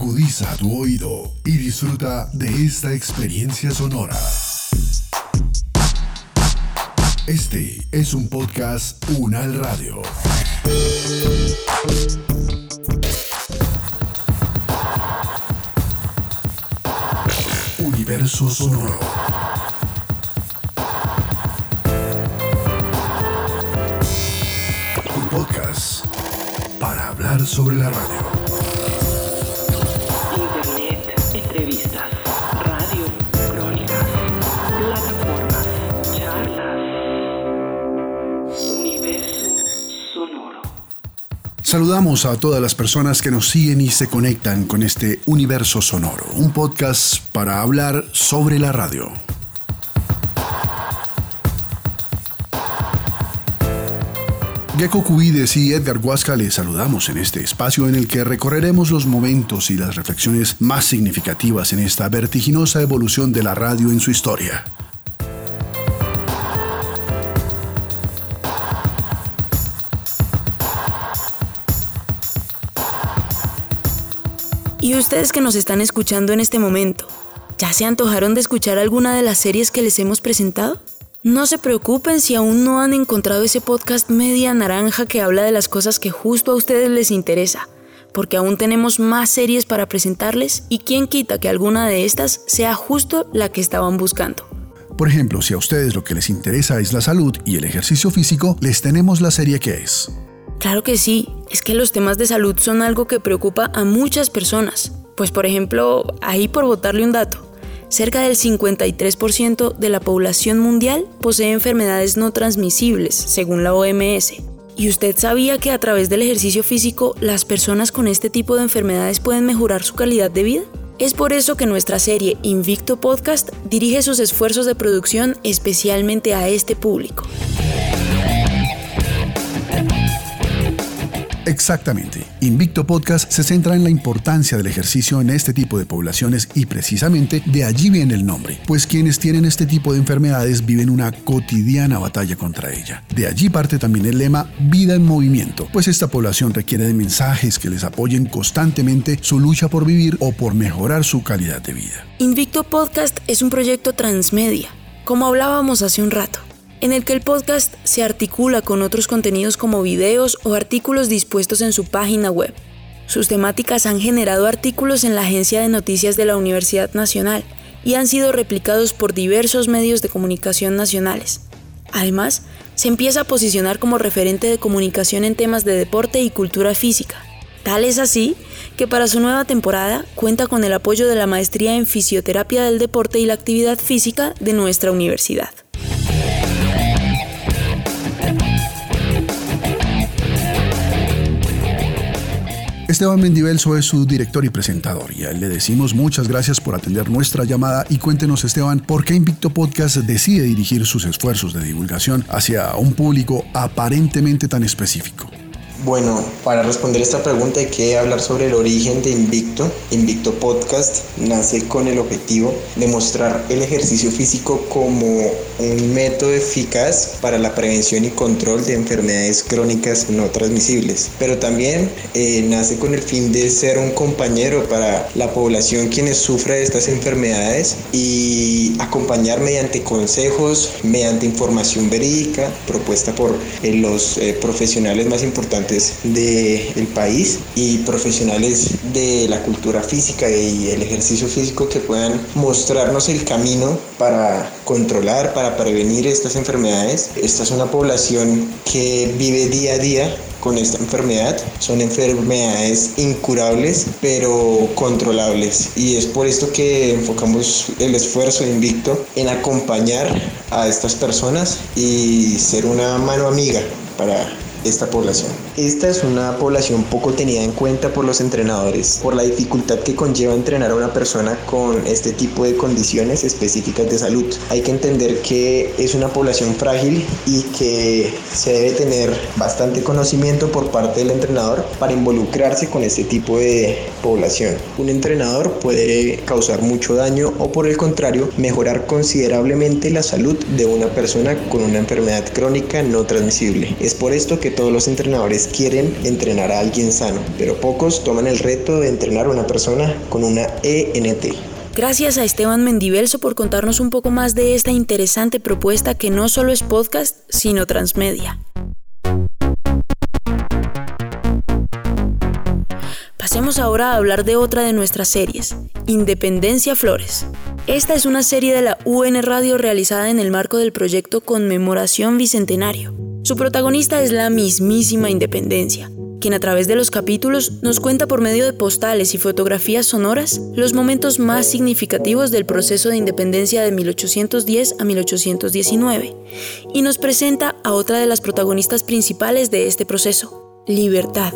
Agudiza tu oído y disfruta de esta experiencia sonora. Este es un podcast Unal Radio. Universo Sonoro. Un podcast para hablar sobre la radio. Saludamos a todas las personas que nos siguen y se conectan con este universo sonoro, un podcast para hablar sobre la radio. Gecko Cubides y Edgar Huasca les saludamos en este espacio en el que recorreremos los momentos y las reflexiones más significativas en esta vertiginosa evolución de la radio en su historia. Y ustedes que nos están escuchando en este momento, ¿ya se antojaron de escuchar alguna de las series que les hemos presentado? No se preocupen si aún no han encontrado ese podcast media naranja que habla de las cosas que justo a ustedes les interesa, porque aún tenemos más series para presentarles y quién quita que alguna de estas sea justo la que estaban buscando. Por ejemplo, si a ustedes lo que les interesa es la salud y el ejercicio físico, les tenemos la serie que es. Claro que sí, es que los temas de salud son algo que preocupa a muchas personas. Pues por ejemplo, ahí por botarle un dato, cerca del 53% de la población mundial posee enfermedades no transmisibles, según la OMS. ¿Y usted sabía que a través del ejercicio físico las personas con este tipo de enfermedades pueden mejorar su calidad de vida? Es por eso que nuestra serie Invicto Podcast dirige sus esfuerzos de producción especialmente a este público. Exactamente. Invicto Podcast se centra en la importancia del ejercicio en este tipo de poblaciones y precisamente de allí viene el nombre, pues quienes tienen este tipo de enfermedades viven una cotidiana batalla contra ella. De allí parte también el lema Vida en Movimiento, pues esta población requiere de mensajes que les apoyen constantemente su lucha por vivir o por mejorar su calidad de vida. Invicto Podcast es un proyecto transmedia, como hablábamos hace un rato en el que el podcast se articula con otros contenidos como videos o artículos dispuestos en su página web. Sus temáticas han generado artículos en la Agencia de Noticias de la Universidad Nacional y han sido replicados por diversos medios de comunicación nacionales. Además, se empieza a posicionar como referente de comunicación en temas de deporte y cultura física. Tal es así que para su nueva temporada cuenta con el apoyo de la Maestría en Fisioterapia del Deporte y la Actividad Física de nuestra universidad. Esteban Mendivelso es su director y presentador y a él le decimos muchas gracias por atender nuestra llamada y cuéntenos Esteban por qué Invicto Podcast decide dirigir sus esfuerzos de divulgación hacia un público aparentemente tan específico. Bueno, para responder esta pregunta hay que hablar sobre el origen de Invicto. Invicto Podcast nace con el objetivo de mostrar el ejercicio físico como un método eficaz para la prevención y control de enfermedades crónicas no transmisibles, pero también eh, nace con el fin de ser un compañero para la población quienes sufren de estas enfermedades y acompañar mediante consejos, mediante información verídica propuesta por eh, los eh, profesionales más importantes del país y profesionales de la cultura física y el ejercicio físico que puedan mostrarnos el camino para controlar, para prevenir estas enfermedades. Esta es una población que vive día a día con esta enfermedad. Son enfermedades incurables, pero controlables. Y es por esto que enfocamos el esfuerzo Invicto en acompañar a estas personas y ser una mano amiga para esta población. Esta es una población poco tenida en cuenta por los entrenadores, por la dificultad que conlleva entrenar a una persona con este tipo de condiciones específicas de salud. Hay que entender que es una población frágil y que se debe tener bastante conocimiento por parte del entrenador para involucrarse con este tipo de población. Un entrenador puede causar mucho daño o por el contrario mejorar considerablemente la salud de una persona con una enfermedad crónica no transmisible. Es por esto que todos los entrenadores quieren entrenar a alguien sano, pero pocos toman el reto de entrenar a una persona con una ENT. Gracias a Esteban Mendivelso por contarnos un poco más de esta interesante propuesta que no solo es podcast, sino transmedia. Pasemos ahora a hablar de otra de nuestras series, Independencia Flores. Esta es una serie de la UN Radio realizada en el marco del proyecto Conmemoración Bicentenario. Su protagonista es la mismísima Independencia, quien a través de los capítulos nos cuenta por medio de postales y fotografías sonoras los momentos más significativos del proceso de independencia de 1810 a 1819 y nos presenta a otra de las protagonistas principales de este proceso, Libertad.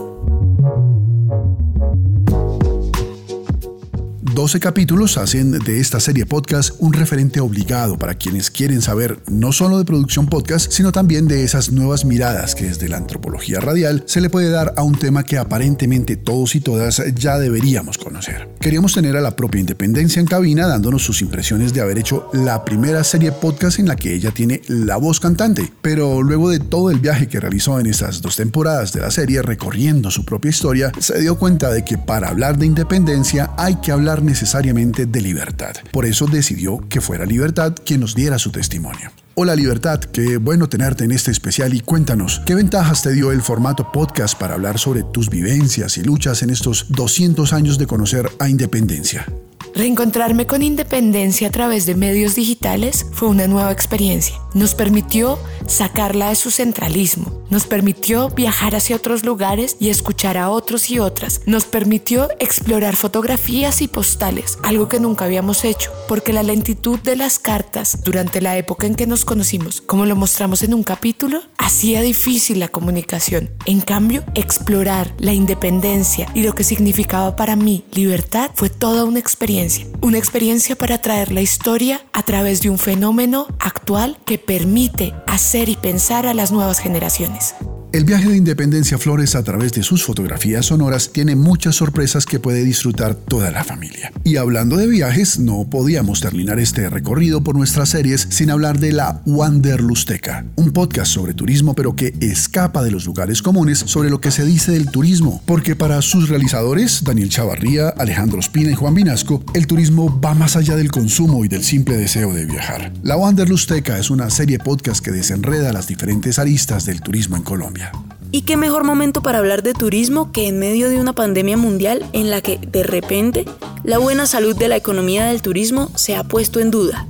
12 capítulos hacen de esta serie podcast un referente obligado para quienes quieren saber no solo de producción podcast, sino también de esas nuevas miradas que desde la antropología radial se le puede dar a un tema que aparentemente todos y todas ya deberíamos conocer. Queríamos tener a la propia Independencia en cabina dándonos sus impresiones de haber hecho la primera serie podcast en la que ella tiene la voz cantante, pero luego de todo el viaje que realizó en estas dos temporadas de la serie recorriendo su propia historia, se dio cuenta de que para hablar de independencia hay que hablar necesariamente de libertad. Por eso decidió que fuera Libertad quien nos diera su testimonio. Hola Libertad, qué bueno tenerte en este especial y cuéntanos, ¿qué ventajas te dio el formato podcast para hablar sobre tus vivencias y luchas en estos 200 años de conocer a Independencia? Reencontrarme con Independencia a través de medios digitales fue una nueva experiencia. Nos permitió sacarla de su centralismo, nos permitió viajar hacia otros lugares y escuchar a otros y otras, nos permitió explorar fotografías y postales, algo que nunca habíamos hecho, porque la lentitud de las cartas durante la época en que nos conocimos, como lo mostramos en un capítulo, hacía difícil la comunicación. En cambio, explorar la independencia y lo que significaba para mí libertad fue toda una experiencia. Una experiencia para traer la historia a través de un fenómeno actual que permite hacer y pensar a las nuevas generaciones. El viaje de Independencia Flores a través de sus fotografías sonoras tiene muchas sorpresas que puede disfrutar toda la familia. Y hablando de viajes, no podíamos terminar este recorrido por nuestras series sin hablar de la Wanderlusteca, un podcast sobre turismo pero que escapa de los lugares comunes sobre lo que se dice del turismo, porque para sus realizadores, Daniel Chavarría, Alejandro Espina y Juan Vinasco, el turismo va más allá del consumo y del simple deseo de viajar. La Wanderlusteca es una serie podcast que desenreda las diferentes aristas del turismo en Colombia. Y qué mejor momento para hablar de turismo que en medio de una pandemia mundial en la que, de repente, la buena salud de la economía del turismo se ha puesto en duda.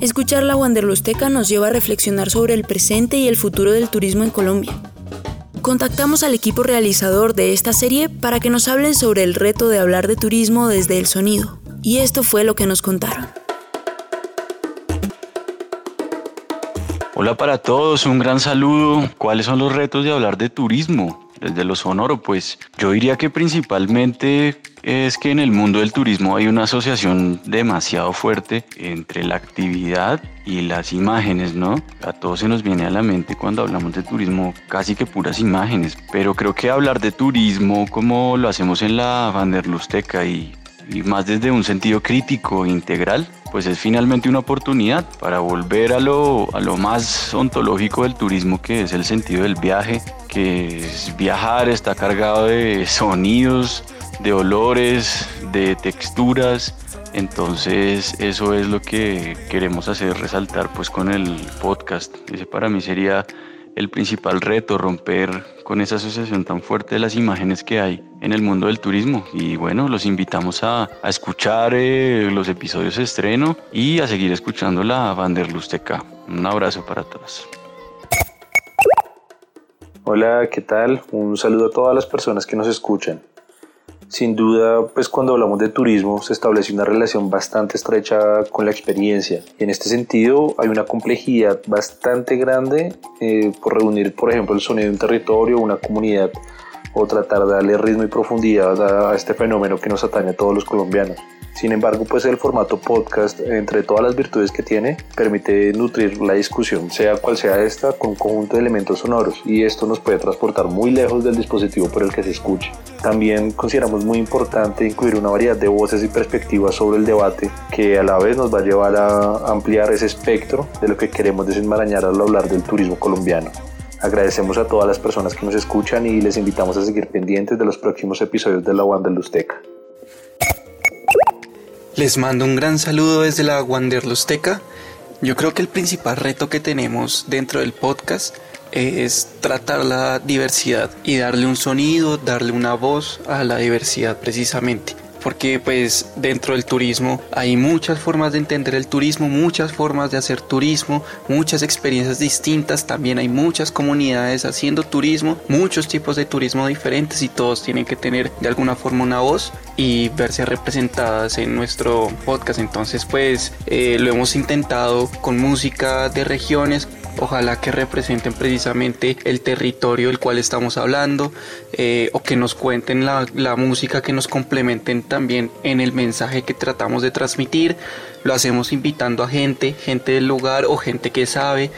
Escuchar la Wanderlusteca nos lleva a reflexionar sobre el presente y el futuro del turismo en Colombia. Contactamos al equipo realizador de esta serie para que nos hablen sobre el reto de hablar de turismo desde el sonido. Y esto fue lo que nos contaron. Hola para todos, un gran saludo. ¿Cuáles son los retos de hablar de turismo? Desde lo sonoro, pues yo diría que principalmente es que en el mundo del turismo hay una asociación demasiado fuerte entre la actividad y las imágenes, ¿no? A todos se nos viene a la mente cuando hablamos de turismo casi que puras imágenes, pero creo que hablar de turismo como lo hacemos en la Vanderlusteca y, y más desde un sentido crítico, integral, pues es finalmente una oportunidad para volver a lo, a lo más ontológico del turismo, que es el sentido del viaje, que es viajar, está cargado de sonidos, de olores, de texturas. Entonces eso es lo que queremos hacer resaltar pues con el podcast. Ese para mí sería el principal reto, romper con esa asociación tan fuerte de las imágenes que hay en el mundo del turismo. Y bueno, los invitamos a, escuchar eh, los episodios de estreno y a seguir escuchando la Vanderlusteca. Un abrazo para todos. Hola, ¿qué tal? Un saludo a todas las personas que nos escuchan. Sin duda, pues cuando hablamos de turismo se establece una relación bastante estrecha con la experiencia. Y en este sentido hay una complejidad bastante grande eh, por reunir, por ejemplo, el sonido de un territorio, una comunidad, o tratar de darle ritmo y profundidad a este fenómeno que nos atañe a todos los colombianos. Sin embargo, pues el formato podcast, entre todas las virtudes que tiene, permite nutrir la discusión, sea cual sea esta, con un conjunto de elementos sonoros, y esto nos puede transportar muy lejos del dispositivo por el que se escuche. También consideramos muy importante incluir una variedad de voces y perspectivas sobre el debate, que a la vez nos va a llevar a ampliar ese espectro de lo que queremos desenmarañar al hablar del turismo colombiano. Agradecemos a todas las personas que nos escuchan y les invitamos a seguir pendientes de los próximos episodios de la Wanderlusteca. Les mando un gran saludo desde la Wanderlusteca. Yo creo que el principal reto que tenemos dentro del podcast es tratar la diversidad y darle un sonido, darle una voz a la diversidad precisamente porque pues dentro del turismo hay muchas formas de entender el turismo, muchas formas de hacer turismo, muchas experiencias distintas, también hay muchas comunidades haciendo turismo, muchos tipos de turismo diferentes y todos tienen que tener de alguna forma una voz y verse representadas en nuestro podcast. Entonces pues eh, lo hemos intentado con música de regiones, ojalá que representen precisamente el territorio del cual estamos hablando eh, o que nos cuenten la, la música, que nos complementen también en el mensaje que tratamos de transmitir. Lo hacemos invitando a gente, gente del lugar o gente que sabe,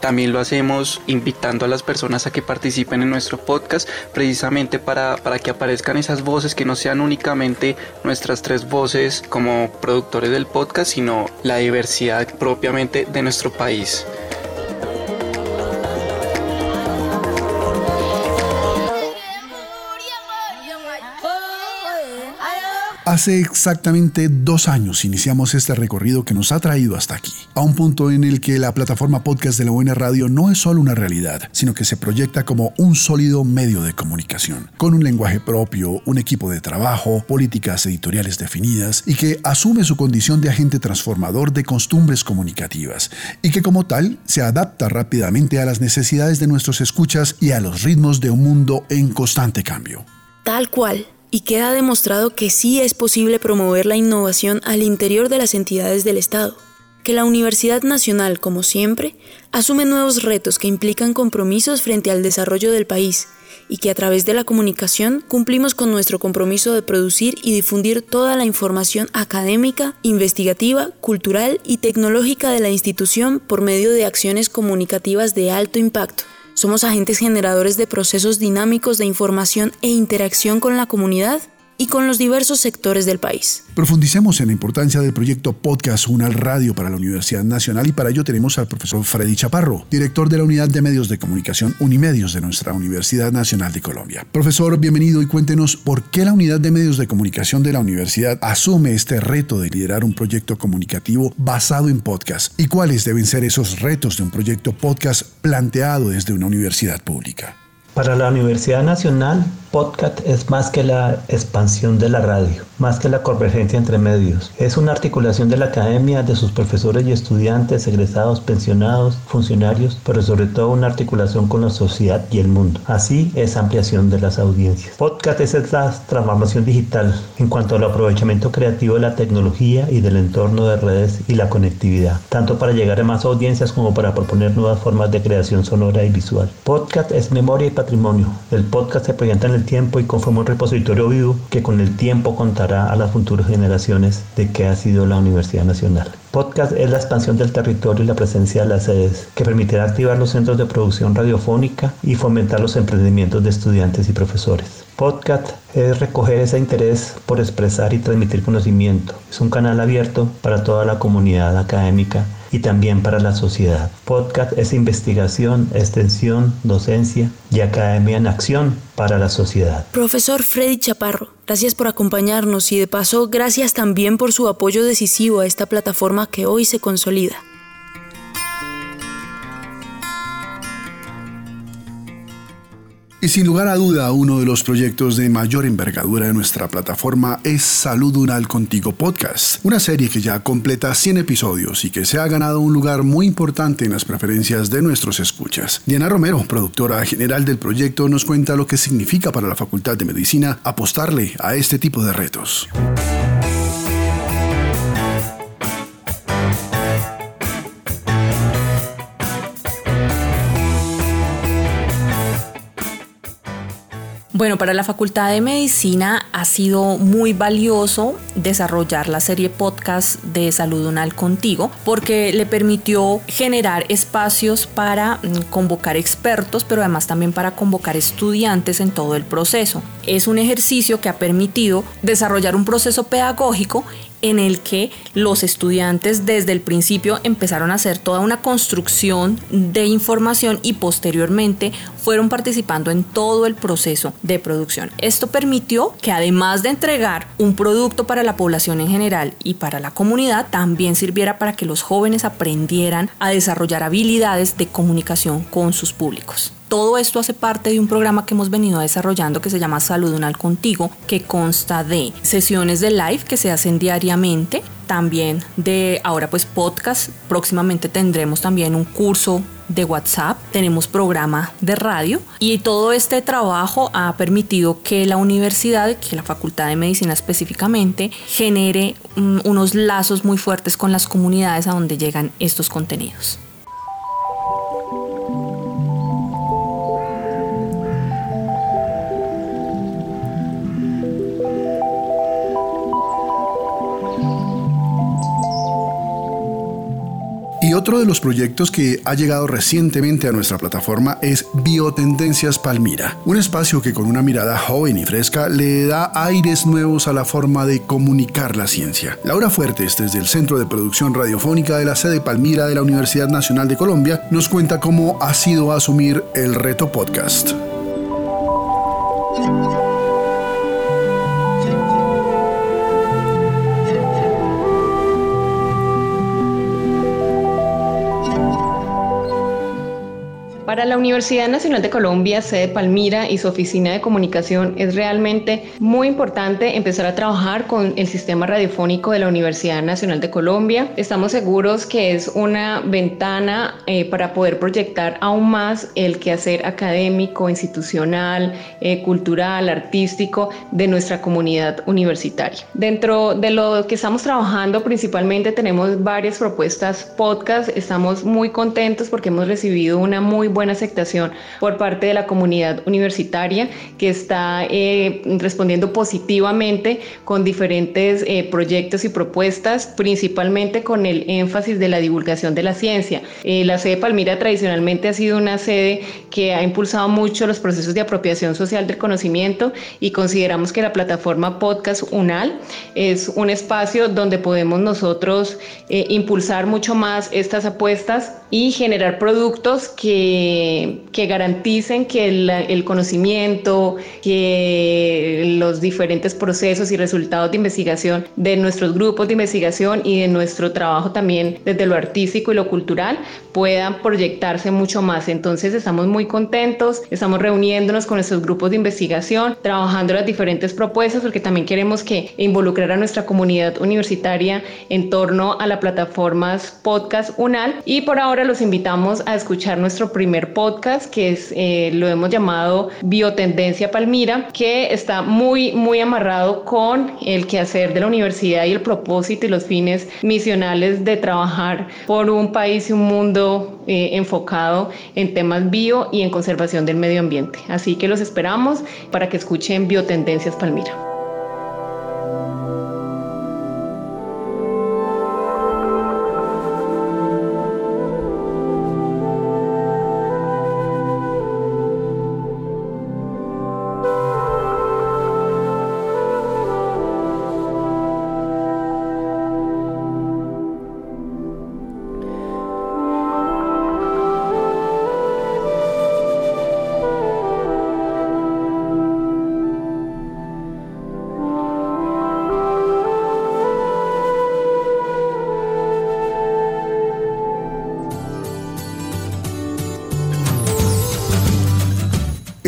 también lo hacemos invitando a las personas a que participen en nuestro podcast, precisamente para, para, que aparezcan esas voces que no sean únicamente nuestras tres voces como productores del podcast, sino la diversidad propiamente de nuestro país. Hace exactamente dos años iniciamos este recorrido que nos ha traído hasta aquí, a un punto en el que la plataforma podcast de la Buena Radio no es solo una realidad, sino que se proyecta como un sólido medio de comunicación, con un lenguaje propio, un equipo de trabajo, políticas editoriales definidas y que asume su condición de agente transformador de costumbres comunicativas y que como tal se adapta rápidamente a las necesidades de nuestros escuchas y a los ritmos de un mundo en constante cambio. Tal cual y queda demostrado que sí es posible promover la innovación al interior de las entidades del Estado, que la Universidad Nacional, como siempre, asume nuevos retos que implican compromisos frente al desarrollo del país y que a través de la comunicación cumplimos con nuestro compromiso de producir y difundir toda la información académica, investigativa, cultural y tecnológica de la institución por medio de acciones comunicativas de alto impacto. Somos agentes generadores de procesos dinámicos de información e interacción con la comunidad con los diversos sectores del país. Profundicemos en la importancia del proyecto Podcast Unal Radio para la Universidad Nacional y para ello tenemos al profesor Freddy Chaparro, director de la Unidad de Medios de Comunicación Unimedios de nuestra Universidad Nacional de Colombia. Profesor, bienvenido y cuéntenos por qué la Unidad de Medios de Comunicación de la Universidad asume este reto de liderar un proyecto comunicativo basado en podcast y cuáles deben ser esos retos de un proyecto podcast planteado desde una universidad pública. Para la Universidad Nacional, podcast es más que la expansión de la radio, más que la convergencia entre medios. Es una articulación de la academia, de sus profesores y estudiantes, egresados, pensionados, funcionarios, pero sobre todo una articulación con la sociedad y el mundo. Así es ampliación de las audiencias. Podcast es esa transformación digital en cuanto al aprovechamiento creativo de la tecnología y del entorno de redes y la conectividad, tanto para llegar a más audiencias como para proponer nuevas formas de creación sonora y visual. Podcast es memoria y patrimonio. El podcast se presenta en el tiempo y conforma un repositorio vivo que con el tiempo contará a las futuras generaciones de qué ha sido la Universidad Nacional. Podcast es la expansión del territorio y la presencia de las sedes, que permitirá activar los centros de producción radiofónica y fomentar los emprendimientos de estudiantes y profesores. Podcast es recoger ese interés por expresar y transmitir conocimiento. Es un canal abierto para toda la comunidad académica y también para la sociedad. Podcast es investigación, extensión, docencia y academia en acción para la sociedad. Profesor Freddy Chaparro, gracias por acompañarnos y de paso gracias también por su apoyo decisivo a esta plataforma que hoy se consolida. Y sin lugar a duda, uno de los proyectos de mayor envergadura de nuestra plataforma es Salud Unal Contigo Podcast, una serie que ya completa 100 episodios y que se ha ganado un lugar muy importante en las preferencias de nuestros escuchas. Diana Romero, productora general del proyecto, nos cuenta lo que significa para la Facultad de Medicina apostarle a este tipo de retos. Bueno, para la Facultad de Medicina ha sido muy valioso desarrollar la serie podcast de Salud Unal Contigo porque le permitió generar espacios para mm, convocar expertos, pero además también para convocar estudiantes en todo el proceso. Es un ejercicio que ha permitido desarrollar un proceso pedagógico en el que los estudiantes desde el principio empezaron a hacer toda una construcción de información y posteriormente fueron participando en todo el proceso de producción. Esto permitió que además de entregar un producto para la población en general y para la comunidad, también sirviera para que los jóvenes aprendieran a desarrollar habilidades de comunicación con sus públicos. Todo esto hace parte de un programa que hemos venido desarrollando que se llama Salud Unal Contigo, que consta de sesiones de live que se hacen diariamente, también de ahora pues podcast, próximamente tendremos también un curso de WhatsApp, tenemos programa de radio. Y todo este trabajo ha permitido que la universidad, que la Facultad de Medicina específicamente, genere um, unos lazos muy fuertes con las comunidades a donde llegan estos contenidos. Otro de los proyectos que ha llegado recientemente a nuestra plataforma es Biotendencias Palmira, un espacio que con una mirada joven y fresca le da aires nuevos a la forma de comunicar la ciencia. Laura Fuertes, desde el Centro de Producción Radiofónica de la sede Palmira de la Universidad Nacional de Colombia, nos cuenta cómo ha sido asumir el reto podcast. Universidad Nacional de Colombia, sede Palmira y su oficina de comunicación es realmente muy importante empezar a trabajar con el sistema radiofónico de la Universidad Nacional de Colombia. Estamos seguros que es una ventana eh, para poder proyectar aún más el quehacer académico, institucional, eh, cultural, artístico de nuestra comunidad universitaria. Dentro de lo que estamos trabajando principalmente tenemos varias propuestas podcast. Estamos muy contentos porque hemos recibido una muy buena aceptación por parte de la comunidad universitaria que está eh, respondiendo positivamente con diferentes eh, proyectos y propuestas, principalmente con el énfasis de la divulgación de la ciencia. Eh, la sede Palmira tradicionalmente ha sido una sede que ha impulsado mucho los procesos de apropiación social del conocimiento y consideramos que la plataforma Podcast UNAL es un espacio donde podemos nosotros impulsar mucho más estas apuestas y generar productos que, que garanticen que el, el, conocimiento, que los diferentes procesos y resultados de investigación de nuestros grupos de investigación y de nuestro trabajo también desde lo artístico y lo cultural puedan proyectarse mucho más. Entonces estamos muy contentos, estamos reuniéndonos con nuestros grupos de investigación, trabajando las diferentes propuestas porque también queremos que involucrar a nuestra comunidad universitaria en torno a la plataforma podcast UNAL y por ahora los invitamos a escuchar nuestro primer podcast, que es, eh, lo hemos llamado Biotendencia Palmira, que está muy, muy amarrado con el quehacer de la universidad y el propósito y los fines misionales de trabajar por un país y un mundo eh, enfocado en temas bio y en conservación del medio ambiente. Así que los esperamos para que escuchen Biotendencias Palmira.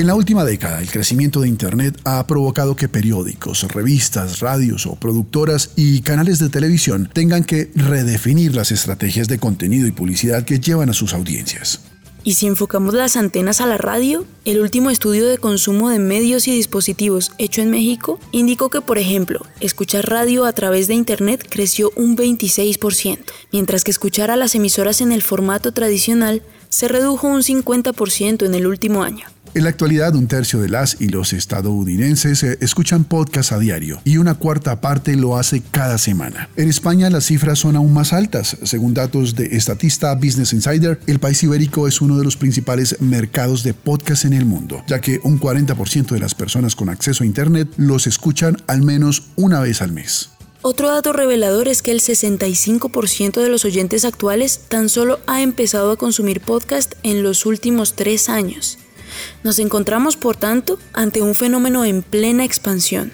La última década, el crecimiento de Internet ha provocado que periódicos, revistas, radios o productoras y canales de televisión tengan que redefinir las estrategias de contenido y publicidad que llevan a sus audiencias. Y si enfocamos las antenas a la radio, el último estudio de consumo de medios y dispositivos hecho en México indicó que, por ejemplo, escuchar radio a través de Internet creció un 26%, mientras que escuchar a las emisoras en el formato tradicional se redujo un 50% en el último año. En la actualidad, un tercio de las y los estadounidenses eh, escuchan podcasts a diario y una cuarta parte lo hace cada semana. En España las cifras son aún más altas. Según datos de Estatista Business Insider, el país ibérico es uno de los principales mercados de podcasts en el mundo, ya que un 40% de las personas con acceso a Internet los escuchan al menos una vez al mes. Otro dato revelador es que el 65% de los oyentes actuales tan solo ha empezado a consumir podcast en los últimos tres años. Nos encontramos, por tanto, ante un fenómeno en plena expansión.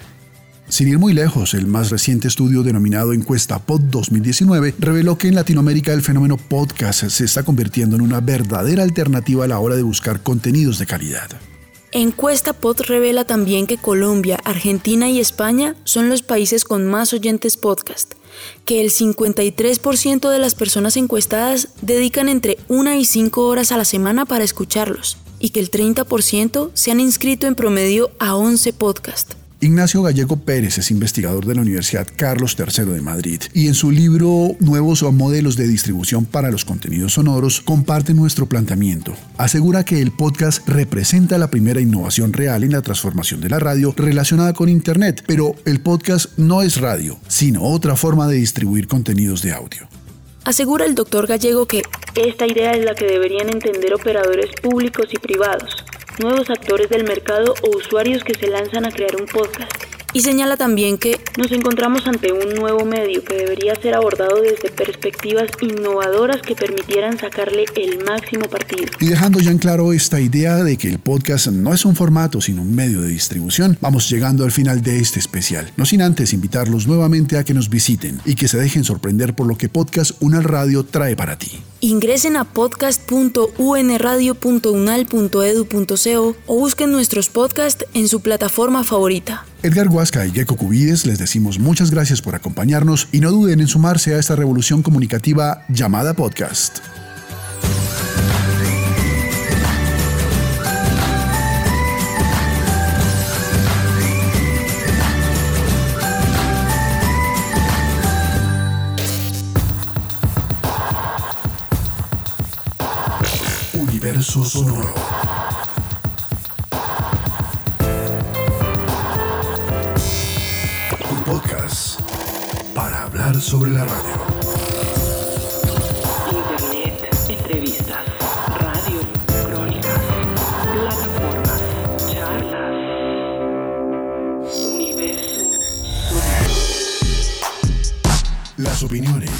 Sin ir muy lejos, el más reciente estudio denominado Encuesta Pod 2019 reveló que en Latinoamérica el fenómeno podcast se está convirtiendo en una verdadera alternativa a la hora de buscar contenidos de calidad. Encuesta Pod revela también que Colombia, Argentina y España son los países con más oyentes podcast, que el 53% de las personas encuestadas dedican entre 1 y 5 horas a la semana para escucharlos, y que el 30% se han inscrito en promedio a 11 podcasts. Ignacio Gallego Pérez es investigador de la Universidad Carlos III de Madrid y en su libro Nuevos modelos de distribución para los contenidos sonoros comparte nuestro planteamiento. Asegura que el podcast representa la primera innovación real en la transformación de la radio relacionada con Internet, pero el podcast no es radio, sino otra forma de distribuir contenidos de audio. Asegura el doctor Gallego que esta idea es la que deberían entender operadores públicos y privados nuevos actores del mercado o usuarios que se lanzan a crear un podcast. Y señala también que nos encontramos ante un nuevo medio que debería ser abordado desde perspectivas innovadoras que permitieran sacarle el máximo partido. Y dejando ya en claro esta idea de que el podcast no es un formato sino un medio de distribución, vamos llegando al final de este especial. No sin antes invitarlos nuevamente a que nos visiten y que se dejen sorprender por lo que Podcast Unal Radio trae para ti. Ingresen a podcast.unradio.unal.edu.co o busquen nuestros podcasts en su plataforma favorita. Edgar Huasca y Gecko Cubides les decimos muchas gracias por acompañarnos y no duden en sumarse a esta revolución comunicativa llamada podcast. Universo Sonoro. sobre la radio.